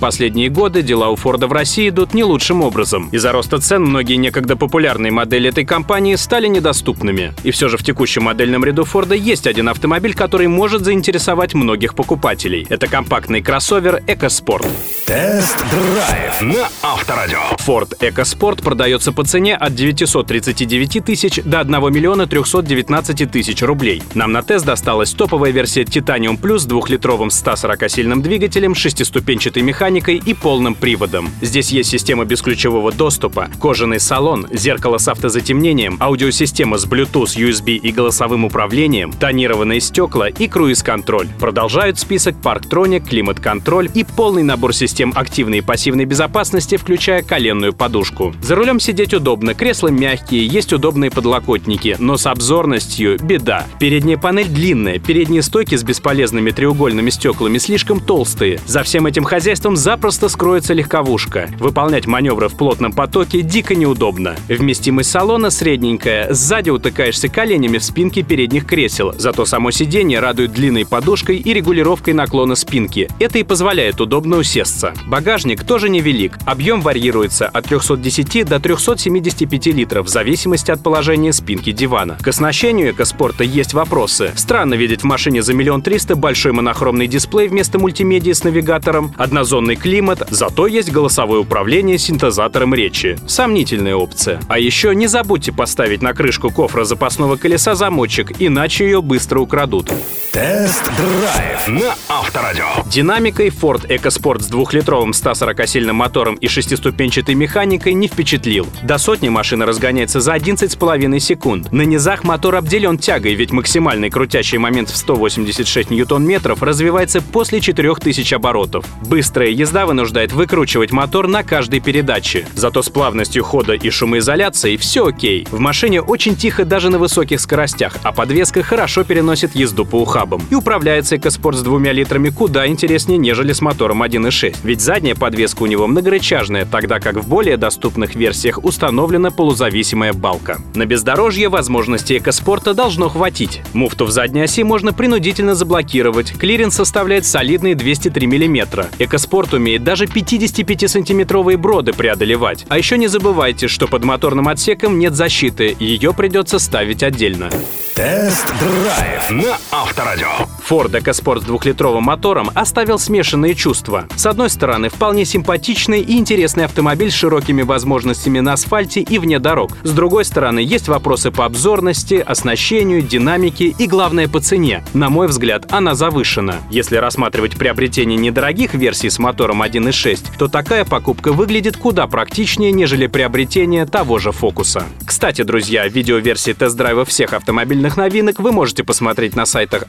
Последние годы дела у Форда в России идут не лучшим образом. Из-за роста цен многие некогда популярные модели этой компании стали недоступными. И все же в текущем модельном ряду Форда есть один автомобиль, который может заинтересовать многих покупателей. Это компактный кроссовер EcoSport. Тест-драйв на Авторадио. Ford EcoSport продается по цене от 939 тысяч до 1 миллиона 319 тысяч рублей. Нам на тест досталась топовая версия Titanium Plus с двухлитровым 140-сильным двигателем, шестиступенчатой механикой механикой и полным приводом. Здесь есть система бесключевого доступа, кожаный салон, зеркало с автозатемнением, аудиосистема с Bluetooth, USB и голосовым управлением, тонированные стекла и круиз-контроль. Продолжают список парктроник, климат-контроль и полный набор систем активной и пассивной безопасности, включая коленную подушку. За рулем сидеть удобно, кресла мягкие, есть удобные подлокотники, но с обзорностью беда. Передняя панель длинная, передние стойки с бесполезными треугольными стеклами слишком толстые. За всем этим хозяйством запросто скроется легковушка. Выполнять маневры в плотном потоке дико неудобно. Вместимость салона средненькая, сзади утыкаешься коленями в спинке передних кресел, зато само сиденье радует длинной подушкой и регулировкой наклона спинки. Это и позволяет удобно усесться. Багажник тоже невелик, объем варьируется от 310 до 375 литров в зависимости от положения спинки дивана. К оснащению экоспорта есть вопросы. Странно видеть в машине за миллион триста большой монохромный дисплей вместо мультимедии с навигатором, однозонный Традиционный климат, зато есть голосовое управление синтезатором речи. Сомнительная опция. А еще не забудьте поставить на крышку кофра запасного колеса замочек, иначе ее быстро украдут. Тест-драйв на Авторадио. Динамикой Ford EcoSport с двухлитровым 140-сильным мотором и шестиступенчатой механикой не впечатлил. До сотни машина разгоняется за 11,5 секунд. На низах мотор обделен тягой, ведь максимальный крутящий момент в 186 ньютон-метров развивается после 4000 оборотов. Быстрая езда вынуждает выкручивать мотор на каждой передаче. Зато с плавностью хода и шумоизоляцией все окей. В машине очень тихо даже на высоких скоростях, а подвеска хорошо переносит езду по ухабам. И управляется экоспорт с двумя литрами куда интереснее, нежели с мотором 1.6. Ведь задняя подвеска у него многорычажная, тогда как в более доступных версиях установлена полузависимая балка. На бездорожье возможностей EcoSport'а должно хватить. Муфту в задней оси можно принудительно заблокировать. Клиренс составляет солидные 203 мм. EcoSport умеет даже 55-сантиметровые броды преодолевать. А еще не забывайте, что под моторным отсеком нет защиты, ее придется ставить отдельно. Тест-драйв на Авторадио. Ford EcoSport с двухлитровым мотором оставил смешанные чувства. С одной стороны, вполне симпатичный и интересный автомобиль с широкими возможностями на асфальте и вне дорог. С другой стороны, есть вопросы по обзорности, оснащению, динамике и, главное, по цене. На мой взгляд, она завышена. Если рассматривать приобретение недорогих версий с мотором 1.6, то такая покупка выглядит куда практичнее, нежели приобретение того же фокуса. Кстати, друзья, видеоверсии тест-драйва всех автомобильных новинок вы можете посмотреть на сайтах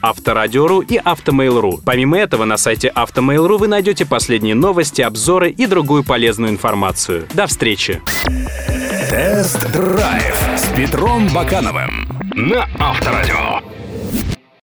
Авторадио.ру и Автомейл.ру. Помимо этого, на сайте Автомейл.ру вы найдете последние новости, обзоры и другую полезную информацию. До встречи! Тест-драйв с Петром Бакановым на Авторадио.